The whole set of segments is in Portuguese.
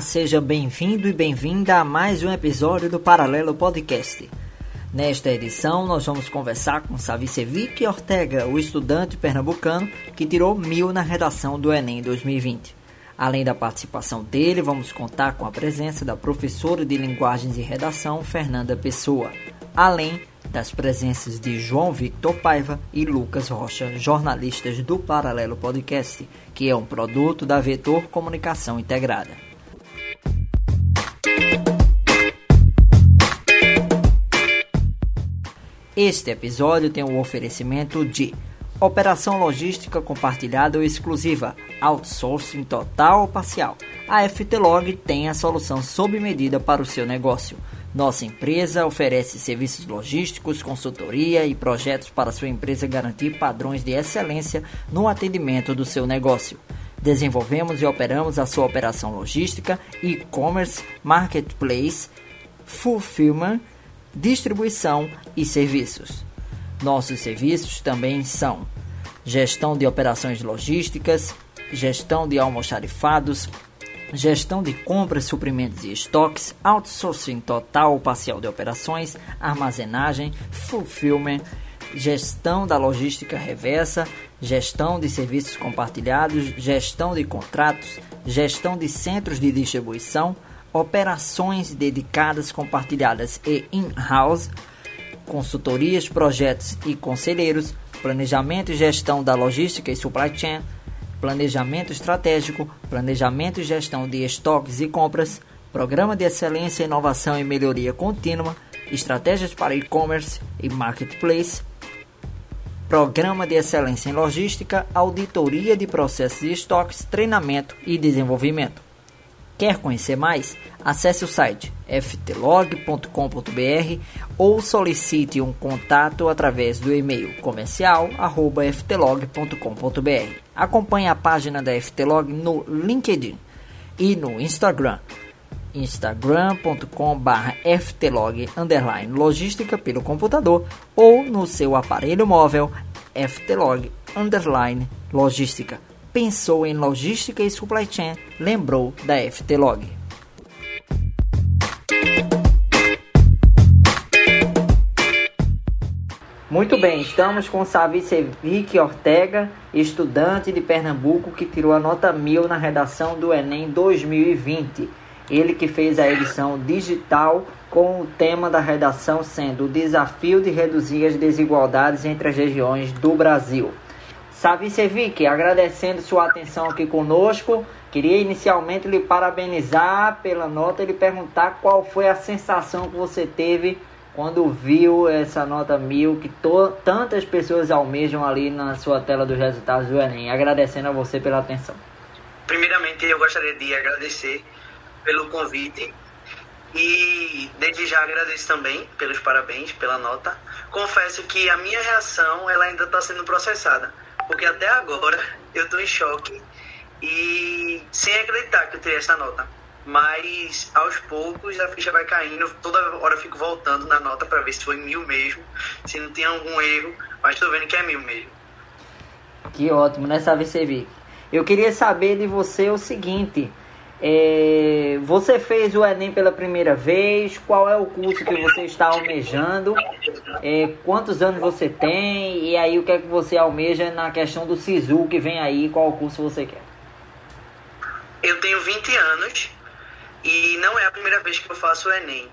Seja bem-vindo e bem-vinda a mais um episódio do Paralelo Podcast. Nesta edição, nós vamos conversar com Savicevic Ortega, o estudante pernambucano que tirou mil na redação do Enem 2020. Além da participação dele, vamos contar com a presença da professora de Linguagens e Redação, Fernanda Pessoa, além das presenças de João Victor Paiva e Lucas Rocha, jornalistas do Paralelo Podcast, que é um produto da Vetor Comunicação Integrada. Este episódio tem o um oferecimento de Operação logística compartilhada ou exclusiva, outsourcing total ou parcial. A FTLog tem a solução sob medida para o seu negócio. Nossa empresa oferece serviços logísticos, consultoria e projetos para sua empresa garantir padrões de excelência no atendimento do seu negócio. Desenvolvemos e operamos a sua operação logística, e-commerce, marketplace, fulfillment, distribuição e serviços. Nossos serviços também são gestão de operações logísticas, gestão de almoxarifados, gestão de compras, suprimentos e estoques, outsourcing total ou parcial de operações, armazenagem, fulfillment, gestão da logística reversa, gestão de serviços compartilhados, gestão de contratos, gestão de centros de distribuição, operações dedicadas, compartilhadas e in-house, consultorias, projetos e conselheiros, planejamento e gestão da logística e supply chain, planejamento estratégico, planejamento e gestão de estoques e compras, programa de excelência, inovação e melhoria contínua, estratégias para e-commerce e marketplace, programa de excelência em logística, auditoria de processos de estoques, treinamento e desenvolvimento. Quer conhecer mais? Acesse o site ftlog.com.br ou solicite um contato através do e-mail comercial@ftlog.com.br. Acompanhe a página da FTlog no LinkedIn e no Instagram instagram.com/ftlog logística pelo computador ou no seu aparelho móvel ftlog logística pensou em logística e supply chain, lembrou da FTlog. Muito bem, estamos com Savicevic Ortega, estudante de Pernambuco que tirou a nota mil na redação do Enem 2020. Ele que fez a edição digital com o tema da redação sendo o desafio de reduzir as desigualdades entre as regiões do Brasil. Savicevic, agradecendo sua atenção aqui conosco, queria inicialmente lhe parabenizar pela nota e lhe perguntar qual foi a sensação que você teve quando viu essa nota mil que tantas pessoas almejam ali na sua tela dos resultados do Enem. Agradecendo a você pela atenção. Primeiramente, eu gostaria de agradecer pelo convite e desde já agradeço também pelos parabéns, pela nota. Confesso que a minha reação ela ainda está sendo processada porque até agora eu tô em choque e sem acreditar que eu teria essa nota. Mas aos poucos a ficha vai caindo, toda hora eu fico voltando na nota para ver se foi mil mesmo, se não tem algum erro, mas tô vendo que é mil mesmo. Que ótimo, né, Savicevic? Eu queria saber de você o seguinte: é, você fez o Enem pela primeira vez? Qual é o curso que você está almejando? É, quantos anos você tem? E aí o que é que você almeja na questão do SISU que vem aí? Qual curso você quer? Eu tenho 20 anos e não é a primeira vez que eu faço o Enem.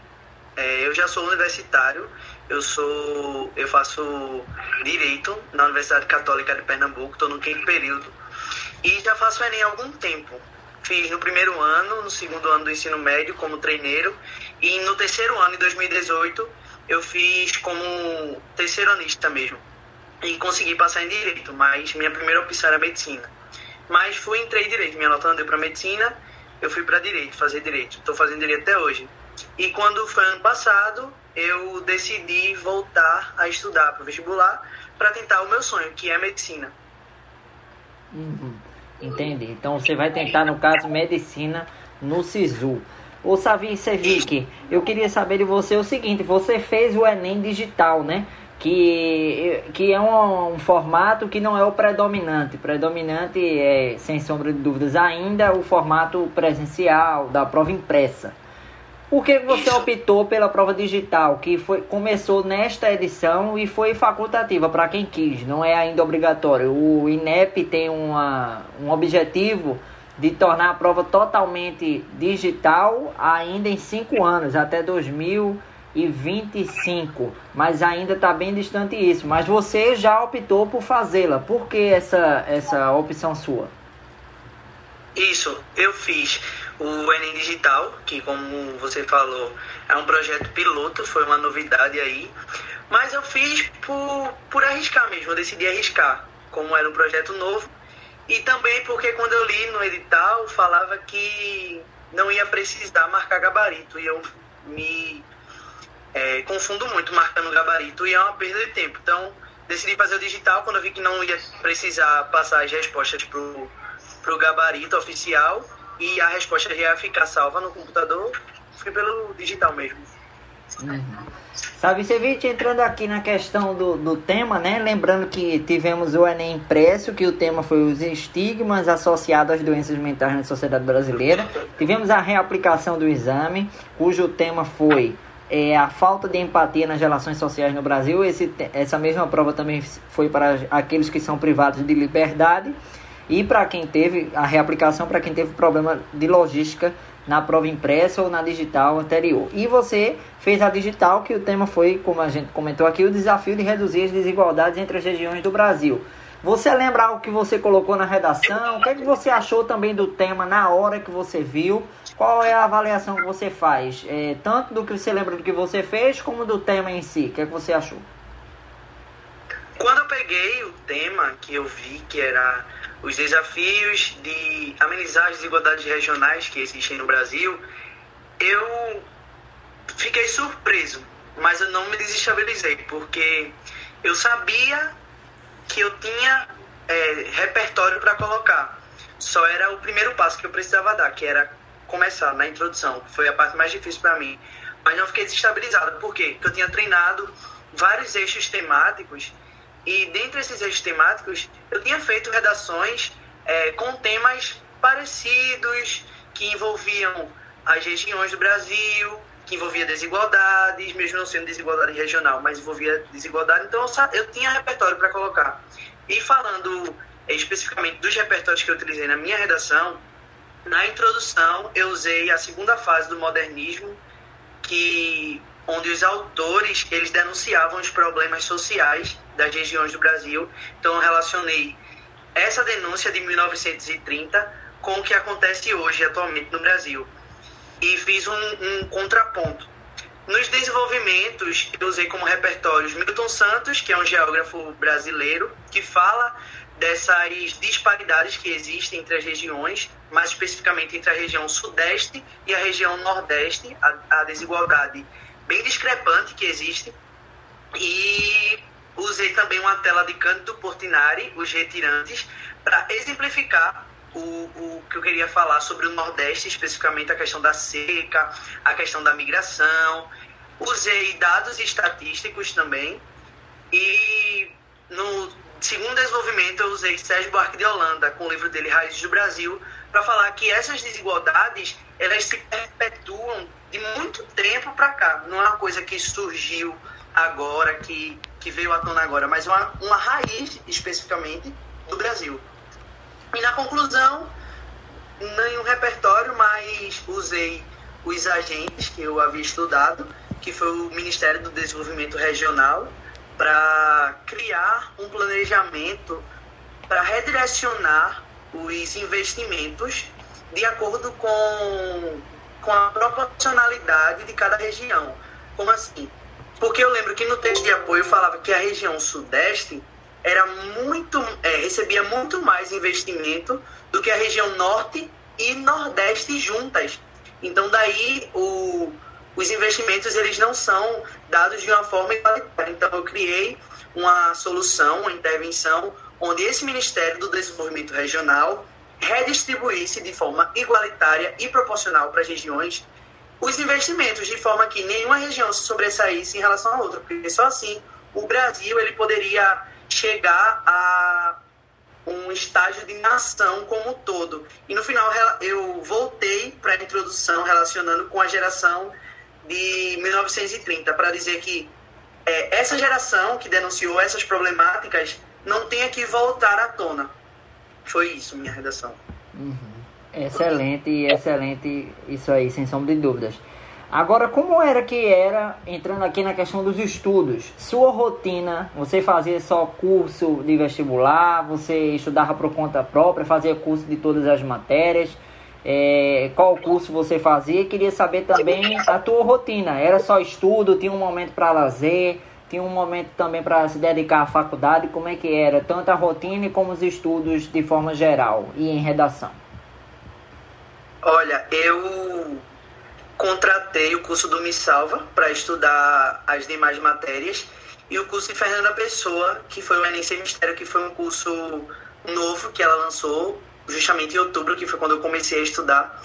É, eu já sou universitário, eu sou, eu faço direito na Universidade Católica de Pernambuco, estou no quinto período e já faço o Enem há algum tempo fiz no primeiro ano, no segundo ano do ensino médio como treineiro e no terceiro ano, em 2018, eu fiz como terceiro anista mesmo e consegui passar em direito, mas minha primeira opção era medicina. Mas fui entrei em direito, minha nota não deu para medicina, eu fui para direito, fazer direito. Estou fazendo direito até hoje. E quando foi ano passado, eu decidi voltar a estudar para vestibular para tentar o meu sonho, que é medicina. Uhum. Entendi. Então você vai tentar, no caso, medicina no SISU. Ô Savin Sevic, eu queria saber de você o seguinte, você fez o Enem digital, né? que, que é um, um, formato que não é o predominante. Predominante é, sem sombra de dúvidas, ainda o formato presencial da prova impressa. Por que você optou pela prova digital, que foi, começou nesta edição e foi facultativa para quem quis, não é ainda obrigatório? O INEP tem uma, um objetivo de tornar a prova totalmente digital ainda em cinco anos, até 2025. Mas ainda está bem distante isso. Mas você já optou por fazê-la. Por que essa, essa opção sua? Isso, eu fiz o Enem Digital, que como você falou, é um projeto piloto, foi uma novidade aí. Mas eu fiz por, por arriscar mesmo, eu decidi arriscar. Como era um projeto novo, e também porque quando eu li no edital, falava que não ia precisar marcar gabarito. E eu me é, confundo muito marcando gabarito e é uma perda de tempo. Então, decidi fazer o digital quando eu vi que não ia precisar passar as respostas pro, pro gabarito oficial e a resposta já ia ficar salva no computador. Fui pelo digital mesmo. Uhum. Savicevic, entrando aqui na questão do, do tema, né? Lembrando que tivemos o Enem impresso, que o tema foi os estigmas associados às doenças mentais na sociedade brasileira. Tivemos a reaplicação do exame, cujo tema foi é, a falta de empatia nas relações sociais no Brasil. Esse, essa mesma prova também foi para aqueles que são privados de liberdade. E para quem teve a reaplicação, para quem teve problema de logística na prova impressa ou na digital anterior. E você fez a digital, que o tema foi, como a gente comentou aqui, o desafio de reduzir as desigualdades entre as regiões do Brasil. Você lembra o que você colocou na redação? O que, é que você achou também do tema na hora que você viu? Qual é a avaliação que você faz? É, tanto do que você lembra do que você fez, como do tema em si. O que, é que você achou? Quando eu peguei o tema que eu vi que era os desafios de amenizar as desigualdades regionais que existem no Brasil, eu fiquei surpreso, mas eu não me desestabilizei, porque eu sabia que eu tinha é, repertório para colocar. Só era o primeiro passo que eu precisava dar, que era começar na introdução, que foi a parte mais difícil para mim. Mas não fiquei desestabilizado, por quê? Porque eu tinha treinado vários eixos temáticos e dentre esses eixos temáticos, eu tinha feito redações é, com temas parecidos, que envolviam as regiões do Brasil, que envolvia desigualdades, mesmo não sendo desigualdade regional, mas envolvia desigualdade. Então eu, tinha repertório para colocar. E falando é, especificamente dos repertórios que eu utilizei na minha redação, na introdução eu usei a segunda fase do modernismo, que onde os autores eles denunciavam os problemas sociais das regiões do Brasil. Então relacionei essa denúncia de 1930 com o que acontece hoje atualmente no Brasil e fiz um, um contraponto. Nos desenvolvimentos, eu usei como repertórios Milton Santos, que é um geógrafo brasileiro, que fala dessas disparidades que existem entre as regiões, mais especificamente entre a região sudeste e a região nordeste, a, a desigualdade bem discrepante que existe. E usei também uma tela de Cândido Portinari, Os Retirantes, para exemplificar o, o que eu queria falar sobre o Nordeste, especificamente a questão da seca, a questão da migração. Usei dados estatísticos também. E no segundo desenvolvimento eu usei Sérgio Buarque de Holanda, com o livro dele Raízes do Brasil, para falar que essas desigualdades elas se perpetuam de muito tempo para cá. Não é uma coisa que surgiu agora, que, que veio à tona agora, mas uma, uma raiz especificamente do Brasil. E na conclusão, nenhum repertório, mas usei os agentes que eu havia estudado, que foi o Ministério do Desenvolvimento Regional, para criar um planejamento para redirecionar os investimentos de acordo com, com a proporcionalidade de cada região. Como assim? Porque eu lembro que no texto de apoio falava que a região sudeste era muito, é, recebia muito mais investimento do que a região norte e nordeste juntas. Então daí o, os investimentos eles não são dados de uma forma igualitária. Então eu criei uma solução, uma intervenção onde esse Ministério do Desenvolvimento Regional redistribuísse de forma igualitária e proporcional para as regiões os investimentos, de forma que nenhuma região se sobressaísse em relação à outra, porque só assim o Brasil ele poderia chegar a um estágio de nação como um todo. E no final eu voltei para a introdução relacionando com a geração de 1930 para dizer que é, essa geração que denunciou essas problemáticas não tenha que voltar à tona. Foi isso minha redação. Uhum. Excelente, excelente isso aí, sem sombra de dúvidas. Agora, como era que era, entrando aqui na questão dos estudos, sua rotina, você fazia só curso de vestibular, você estudava por conta própria, fazia curso de todas as matérias, é, qual curso você fazia? Queria saber também a tua rotina, era só estudo, tinha um momento para lazer, tinha um momento também para se dedicar à faculdade, como é que era, tanto a rotina como os estudos de forma geral e em redação? Olha, eu contratei o curso do Me Salva para estudar as demais matérias e o curso de Fernanda Pessoa, que foi o Enem Sem Mistério, que foi um curso novo que ela lançou justamente em outubro, que foi quando eu comecei a estudar,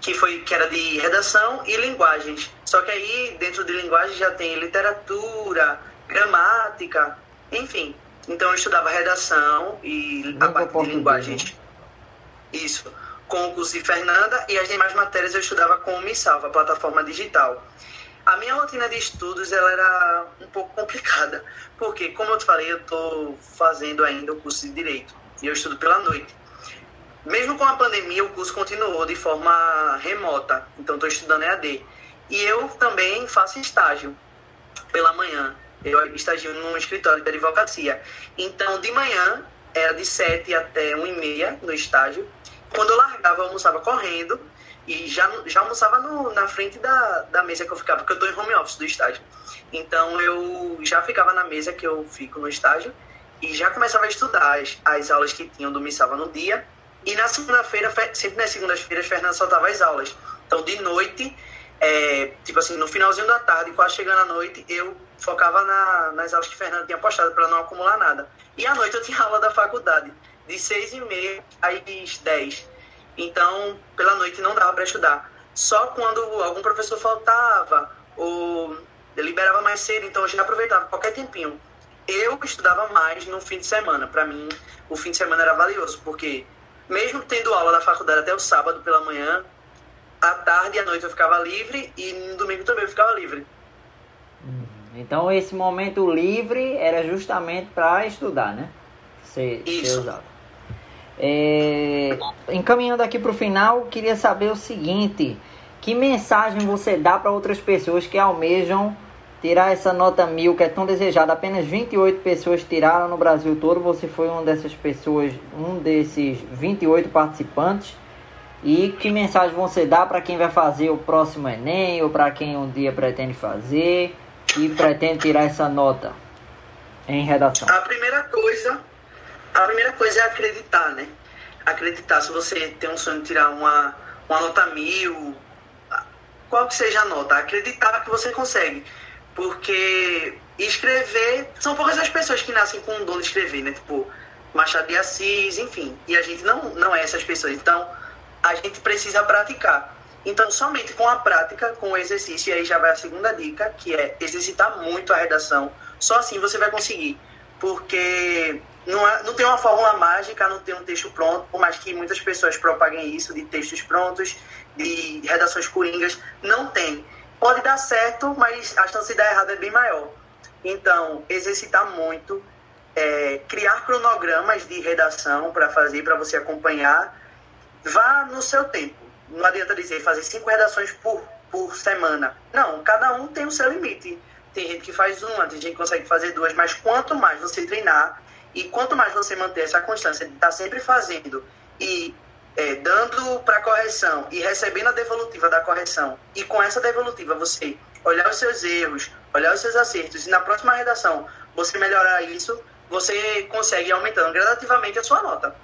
que foi que era de redação e linguagens. Só que aí dentro de linguagem já tem literatura, gramática, enfim. Então eu estudava redação e a parte de linguagens. Né? Isso com o curso de Fernanda e as demais matérias eu estudava com o Salva, a plataforma digital. A minha rotina de estudos ela era um pouco complicada, porque, como eu te falei, eu estou fazendo ainda o curso de Direito e eu estudo pela noite. Mesmo com a pandemia, o curso continuou de forma remota, então estou estudando EAD. E eu também faço estágio pela manhã. Eu estagio num escritório de advocacia. Então, de manhã, era de 7 até 1 e meia no estágio quando eu largava, eu almoçava correndo e já, já almoçava no, na frente da, da mesa que eu ficava, porque eu estou em home office do estágio. Então eu já ficava na mesa que eu fico no estágio e já começava a estudar as, as aulas que tinham do Missava no dia. E na segunda-feira, sempre nas segundas-feiras, Fernando soltava as aulas. Então de noite, é, tipo assim, no finalzinho da tarde, quase chegando à noite, eu focava na, nas aulas que Fernando tinha postado para não acumular nada. E à noite eu tinha aula da faculdade de seis e meia às dez. Então, pela noite não dava para estudar. Só quando algum professor faltava ou liberava mais cedo, então eu já aproveitava qualquer tempinho. Eu estudava mais no fim de semana. Para mim, o fim de semana era valioso, porque mesmo tendo aula da faculdade até o sábado pela manhã, à tarde e à noite eu ficava livre e no domingo também eu ficava livre. Uhum. Então esse momento livre era justamente para estudar, né? Ser, Isso. ser usado. É, encaminhando aqui para o final, queria saber o seguinte: que mensagem você dá para outras pessoas que almejam tirar essa nota mil que é tão desejada? Apenas 28 pessoas tiraram no Brasil todo. Você foi uma dessas pessoas, um desses 28 participantes. E que mensagem você dá para quem vai fazer o próximo Enem ou para quem um dia pretende fazer e pretende tirar essa nota em redação? A primeira coisa a primeira coisa é acreditar, né? Acreditar. Se você tem um sonho de tirar uma, uma nota mil, qual que seja a nota, acreditar que você consegue. Porque escrever. São poucas as pessoas que nascem com o dom de escrever, né? Tipo, Machado de Assis, enfim. E a gente não, não é essas pessoas. Então, a gente precisa praticar. Então, somente com a prática, com o exercício, e aí já vai a segunda dica, que é exercitar muito a redação. Só assim você vai conseguir. Porque não, é, não tem uma fórmula mágica, não tem um texto pronto, por mais que muitas pessoas propaguem isso de textos prontos, de redações coringas, não tem. Pode dar certo, mas a chance de dar errado é bem maior. Então, exercitar muito, é, criar cronogramas de redação para fazer, para você acompanhar, vá no seu tempo. Não adianta dizer fazer cinco redações por, por semana. Não, cada um tem o seu limite. Tem gente que faz uma, tem gente que consegue fazer duas, mas quanto mais você treinar, e quanto mais você manter essa constância de estar tá sempre fazendo e é, dando para correção e recebendo a devolutiva da correção, e com essa devolutiva você olhar os seus erros, olhar os seus acertos, e na próxima redação você melhorar isso, você consegue aumentando gradativamente a sua nota.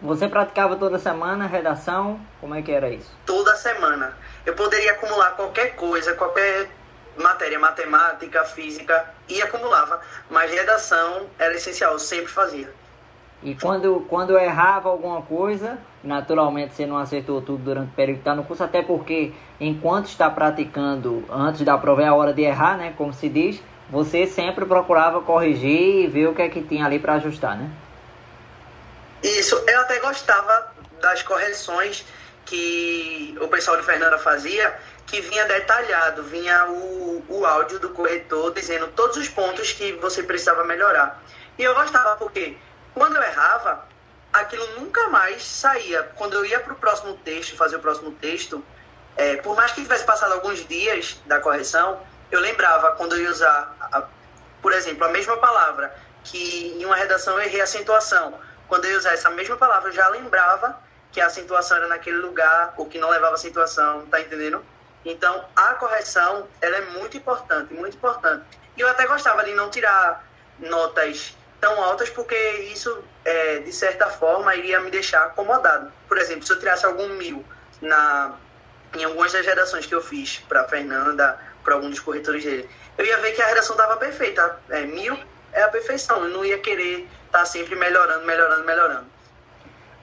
Você praticava toda semana redação? Como é que era isso? Toda semana. Eu poderia acumular qualquer coisa, qualquer matéria, matemática, física, e acumulava. Mas redação era essencial, eu sempre fazia. E quando, quando errava alguma coisa, naturalmente você não acertou tudo durante o período que está no curso, até porque enquanto está praticando, antes da prova é a hora de errar, né? Como se diz, você sempre procurava corrigir e ver o que é que tinha ali para ajustar, né? Isso, eu até gostava das correções que o pessoal de Fernanda fazia, que vinha detalhado, vinha o, o áudio do corretor dizendo todos os pontos que você precisava melhorar. E eu gostava porque quando eu errava, aquilo nunca mais saía. Quando eu ia para o próximo texto, fazer o próximo texto, é, por mais que tivesse passado alguns dias da correção, eu lembrava quando eu ia usar, a, por exemplo, a mesma palavra, que em uma redação eu errei a acentuação. Quando eu ia usar essa mesma palavra, eu já lembrava que a acentuação era naquele lugar, ou que não levava acentuação, tá entendendo? Então, a correção, ela é muito importante, muito importante. E eu até gostava de não tirar notas tão altas, porque isso, é, de certa forma, iria me deixar acomodado. Por exemplo, se eu tirasse algum mil na, em algumas das redações que eu fiz para Fernanda, para alguns dos corretores dele, eu ia ver que a redação estava perfeita. É, mil é a perfeição. Eu não ia querer estar tá sempre melhorando, melhorando, melhorando.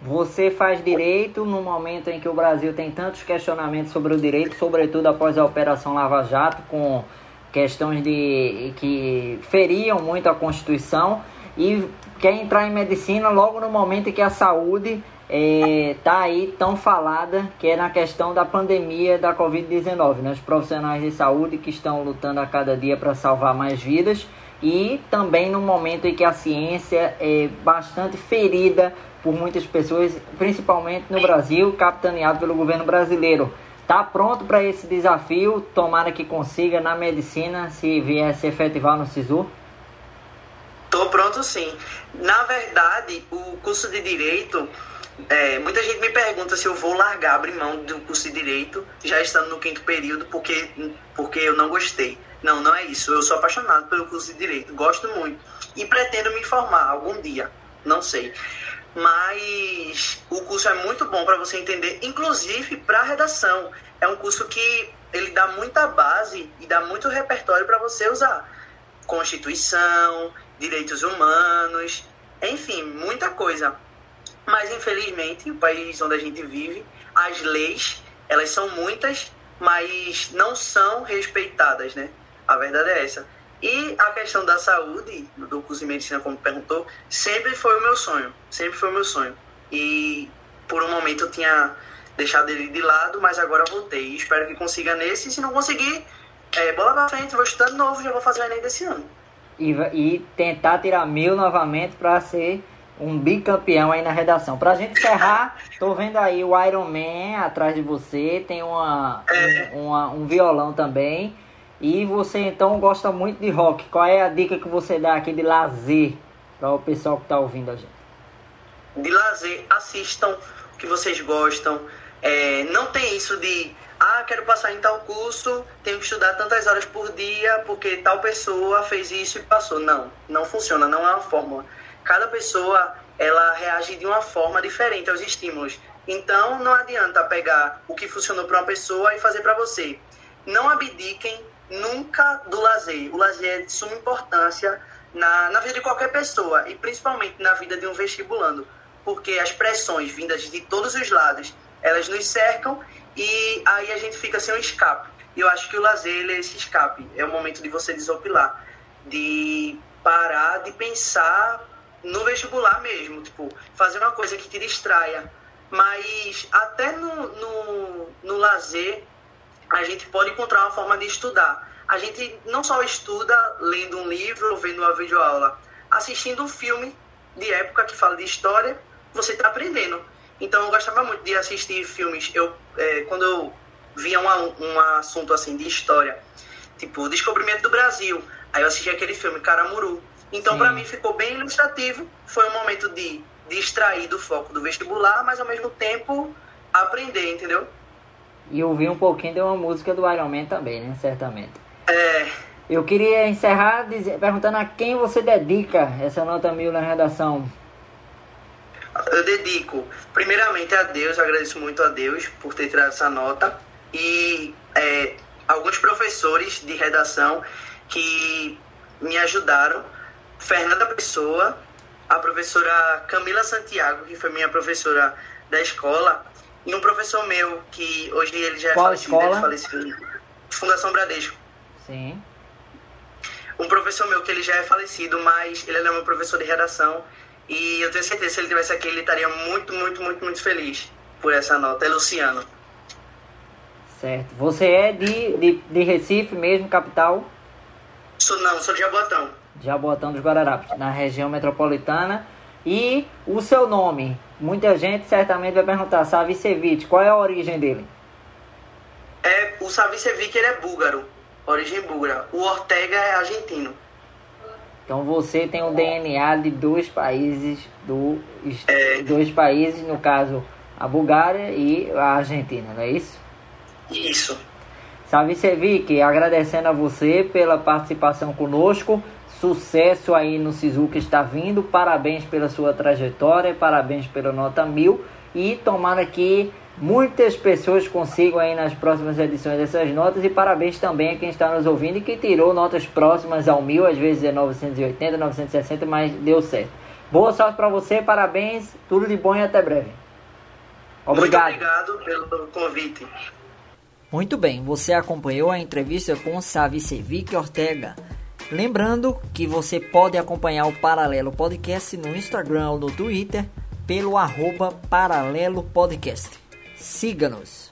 Você faz direito no momento em que o Brasil tem tantos questionamentos sobre o direito, sobretudo após a Operação Lava Jato, com questões de que feriam muito a Constituição e quer entrar em medicina logo no momento em que a saúde está é, aí tão falada, que é na questão da pandemia da Covid-19, né? Os profissionais de saúde que estão lutando a cada dia para salvar mais vidas e também no momento em que a ciência é bastante ferida por muitas pessoas, principalmente no Brasil, capitaneado pelo governo brasileiro. Está pronto para esse desafio? Tomara que consiga na medicina, se vier se efetivar no SISU? Estou pronto sim. Na verdade, o curso de Direito, é, muita gente me pergunta se eu vou largar, abrir mão do curso de Direito, já estando no quinto período, porque, porque eu não gostei. Não, não é isso. Eu sou apaixonado pelo curso de Direito, gosto muito. E pretendo me formar algum dia, não sei mas o curso é muito bom para você entender, inclusive para redação. É um curso que ele dá muita base e dá muito repertório para você usar. Constituição, direitos humanos, enfim, muita coisa. Mas infelizmente, o país onde a gente vive, as leis, elas são muitas, mas não são respeitadas, né? A verdade é essa. E a questão da saúde, do curso de medicina, como perguntou, sempre foi o meu sonho. Sempre foi o meu sonho. E por um momento eu tinha deixado ele de lado, mas agora voltei. Espero que consiga nesse. E se não conseguir, é, bola pra frente, vou estudar de novo, já vou fazer o Enem desse ano. E, e tentar tirar mil novamente para ser um bicampeão aí na redação. Pra gente encerrar, tô vendo aí o Iron Man atrás de você, tem uma, é. um, uma, um violão também. E você então gosta muito de rock. Qual é a dica que você dá aqui de lazer para o pessoal que está ouvindo a gente? De lazer, assistam o que vocês gostam. É, não tem isso de, ah, quero passar em tal curso, tenho que estudar tantas horas por dia porque tal pessoa fez isso e passou. Não, não funciona, não é uma fórmula. Cada pessoa ela reage de uma forma diferente aos estímulos. Então não adianta pegar o que funcionou para uma pessoa e fazer para você. Não abdiquem nunca do lazer. O lazer é de suma importância na, na vida de qualquer pessoa e principalmente na vida de um vestibulando, porque as pressões vindas de todos os lados, elas nos cercam e aí a gente fica sem um escape. E eu acho que o lazer ele é esse escape, é o momento de você desopilar, de parar de pensar no vestibular mesmo, tipo, fazer uma coisa que te distraia. Mas até no, no, no lazer a gente pode encontrar uma forma de estudar. A gente não só estuda lendo um livro ou vendo uma videoaula, assistindo um filme de época que fala de história, você está aprendendo. Então eu gostava muito de assistir filmes. Eu, é, quando eu via um, um assunto assim de história, tipo o Descobrimento do Brasil, aí eu assisti aquele filme Caramuru. Então para mim ficou bem ilustrativo. Foi um momento de distrair do foco do vestibular, mas ao mesmo tempo aprender, entendeu? E ouvir um pouquinho de uma música do Iron Man também, né? Certamente. É. Eu queria encerrar dizer, perguntando a quem você dedica essa nota mil na redação. Eu dedico, primeiramente, a Deus, eu agradeço muito a Deus por ter tirado essa nota. E é, alguns professores de redação que me ajudaram. Fernanda Pessoa, a professora Camila Santiago, que foi minha professora da escola, e um professor meu, que hoje ele já é Qual falecido, escola? ele faleceu, Fundação Bradesco. Sim. um professor meu que ele já é falecido, mas ele é meu professor de redação e eu tenho certeza que se ele tivesse aqui ele estaria muito, muito, muito, muito feliz por essa nota. É Luciano. Certo. Você é de, de, de Recife mesmo, capital? Sou não, sou de Jabotão. Jabotão dos Guararapes, na região metropolitana. E o seu nome? Muita gente certamente vai perguntar, Savicevic, qual é a origem dele? É, o Savicevic ele é búlgaro, origem búlgara. O Ortega é argentino. Então você tem o DNA de dois países, do, é... dois países, no caso a Bulgária e a Argentina, não é isso? Isso. Savicevic, agradecendo a você pela participação conosco. Sucesso aí no Sisu que está vindo. Parabéns pela sua trajetória, parabéns pela nota mil. E tomara que muitas pessoas consigam aí nas próximas edições dessas notas. E parabéns também a quem está nos ouvindo e que tirou notas próximas ao mil, às vezes é 980, 960, mas deu certo. Boa sorte para você, parabéns, tudo de bom e até breve. Obrigado. Muito obrigado pelo convite. Muito bem, você acompanhou a entrevista com Savicevic Ortega. Lembrando que você pode acompanhar o Paralelo Podcast no Instagram ou no Twitter pelo arroba Paralelo Podcast. Siga-nos.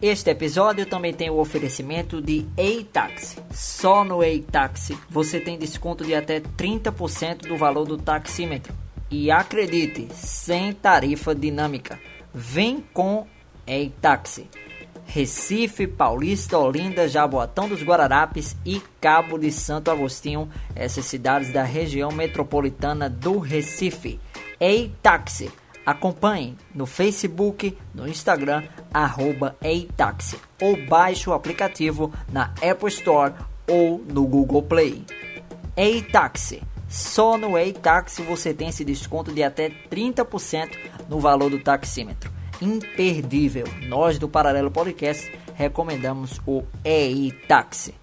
Este episódio também tem o oferecimento de E-Taxi. Só no E-Taxi você tem desconto de até 30% do valor do taxímetro. E acredite, sem tarifa dinâmica. Vem com E-Taxi. Recife, Paulista, Olinda, Jaboatão dos Guararapes e Cabo de Santo Agostinho, essas cidades da região metropolitana do Recife. Ei Táxi, acompanhe no Facebook, no Instagram, arroba Eitaxi, ou baixe o aplicativo na Apple Store ou no Google Play. Ei Táxi, só no Ei Táxi você tem esse desconto de até 30% no valor do taxímetro imperdível. Nós do Paralelo Podcast recomendamos o EI Taxi.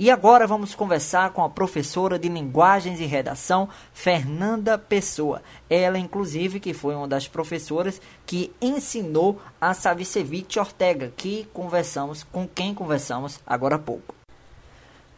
E agora vamos conversar com a professora de Linguagens e Redação, Fernanda Pessoa. Ela, inclusive, que foi uma das professoras que ensinou a Savicevic Ortega, que conversamos, com quem conversamos agora há pouco.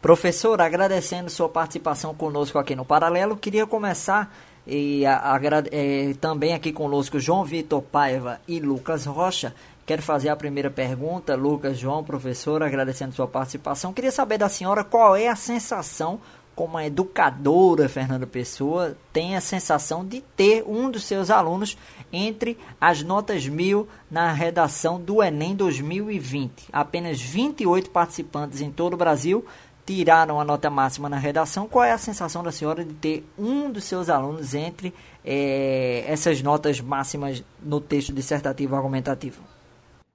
Professor, agradecendo sua participação conosco aqui no Paralelo, queria começar e a, a, é, também aqui conosco João Vitor Paiva e Lucas Rocha. Quero fazer a primeira pergunta, Lucas, João, professor, agradecendo sua participação. Queria saber da senhora qual é a sensação, como a educadora Fernanda Pessoa, tem a sensação de ter um dos seus alunos entre as notas mil na redação do Enem 2020. Apenas 28 participantes em todo o Brasil tiraram a nota máxima na redação. Qual é a sensação da senhora de ter um dos seus alunos entre é, essas notas máximas no texto dissertativo argumentativo?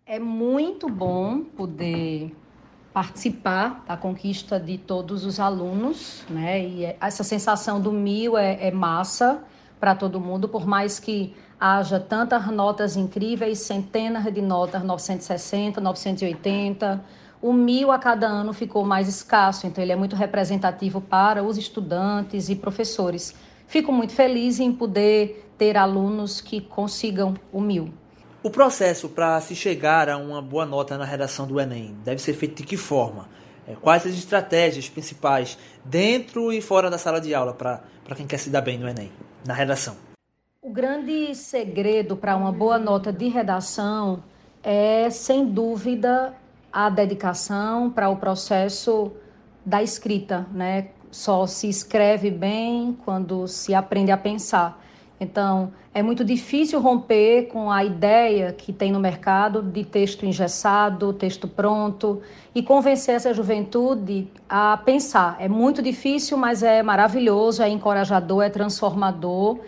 É muito bom poder participar da conquista de todos os alunos, né? E é, essa sensação do mil é, é massa para todo mundo, por mais que haja tantas notas incríveis, centenas de notas, 960, 980, o mil a cada ano ficou mais escasso, então ele é muito representativo para os estudantes e professores. Fico muito feliz em poder ter alunos que consigam o mil. O processo para se chegar a uma boa nota na redação do Enem deve ser feito de que forma? É, quais as estratégias principais dentro e fora da sala de aula para quem quer se dar bem no Enem, na redação? O grande segredo para uma boa nota de redação é, sem dúvida, a dedicação para o processo da escrita, né? Só se escreve bem quando se aprende a pensar. Então, é muito difícil romper com a ideia que tem no mercado de texto engessado, texto pronto, e convencer essa juventude a pensar. É muito difícil, mas é maravilhoso, é encorajador, é transformador.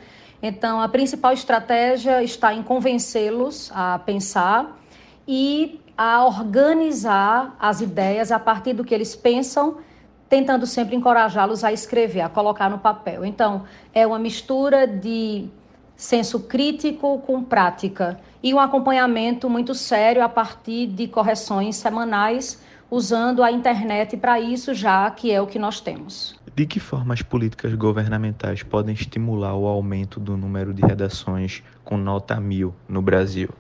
Então, a principal estratégia está em convencê-los a pensar e a organizar as ideias a partir do que eles pensam, tentando sempre encorajá-los a escrever, a colocar no papel. Então, é uma mistura de senso crítico com prática e um acompanhamento muito sério a partir de correções semanais, usando a internet para isso, já que é o que nós temos. De que forma as políticas governamentais podem estimular o aumento do número de redações com nota mil no Brasil?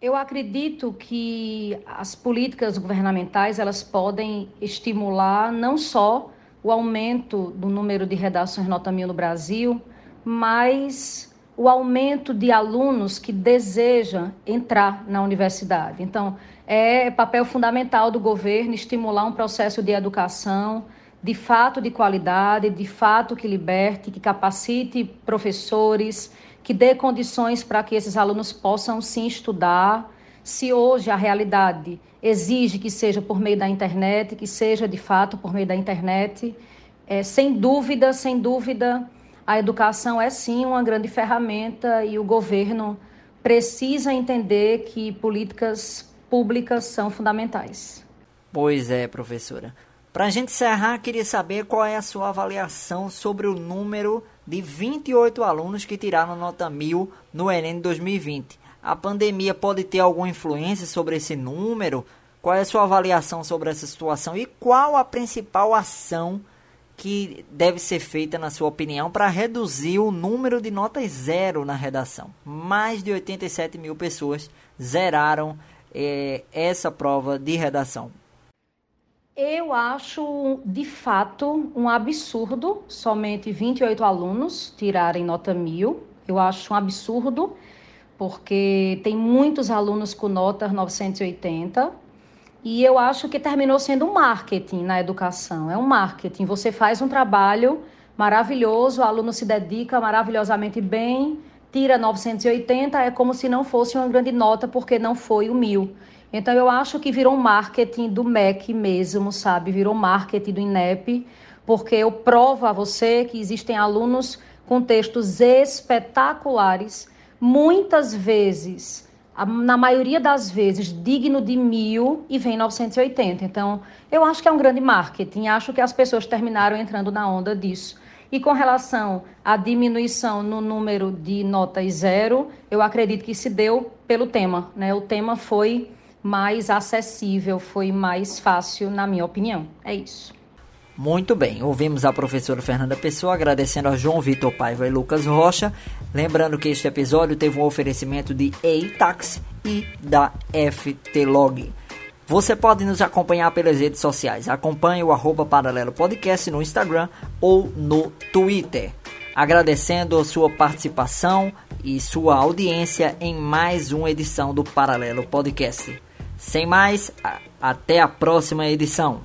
Eu acredito que as políticas governamentais elas podem estimular não só o aumento do número de redações nota mil no Brasil, mas o aumento de alunos que desejam entrar na universidade. Então, é papel fundamental do governo estimular um processo de educação de fato de qualidade, de fato que liberte, que capacite professores, que dê condições para que esses alunos possam sim estudar. Se hoje a realidade exige que seja por meio da internet, que seja de fato por meio da internet, é, sem dúvida, sem dúvida, a educação é sim uma grande ferramenta e o governo precisa entender que políticas públicas são fundamentais. Pois é, professora. Para a gente encerrar, queria saber qual é a sua avaliação sobre o número de 28 alunos que tiraram nota 1000 no Enem 2020. A pandemia pode ter alguma influência sobre esse número? Qual é a sua avaliação sobre essa situação e qual a principal ação que deve ser feita, na sua opinião, para reduzir o número de notas zero na redação. Mais de 87 mil pessoas zeraram é, essa prova de redação. Eu acho, de fato, um absurdo somente 28 alunos tirarem nota mil. Eu acho um absurdo, porque tem muitos alunos com nota 980 e eu acho que terminou sendo um marketing na educação. É um marketing. Você faz um trabalho maravilhoso, o aluno se dedica maravilhosamente bem, tira 980, é como se não fosse uma grande nota, porque não foi o mil. Então eu acho que virou marketing do MEC mesmo, sabe? Virou marketing do INEP, porque eu provo a você que existem alunos com textos espetaculares, muitas vezes na maioria das vezes, digno de mil e vem 980. Então, eu acho que é um grande marketing. Acho que as pessoas terminaram entrando na onda disso. E com relação à diminuição no número de notas zero, eu acredito que se deu pelo tema. Né? O tema foi mais acessível, foi mais fácil, na minha opinião. É isso. Muito bem, ouvimos a professora Fernanda Pessoa agradecendo a João Vitor Paiva e Lucas Rocha. Lembrando que este episódio teve um oferecimento de Eitax e da FTlog. Você pode nos acompanhar pelas redes sociais. Acompanhe o arroba Paralelo Podcast no Instagram ou no Twitter. Agradecendo sua participação e sua audiência em mais uma edição do Paralelo Podcast. Sem mais, até a próxima edição.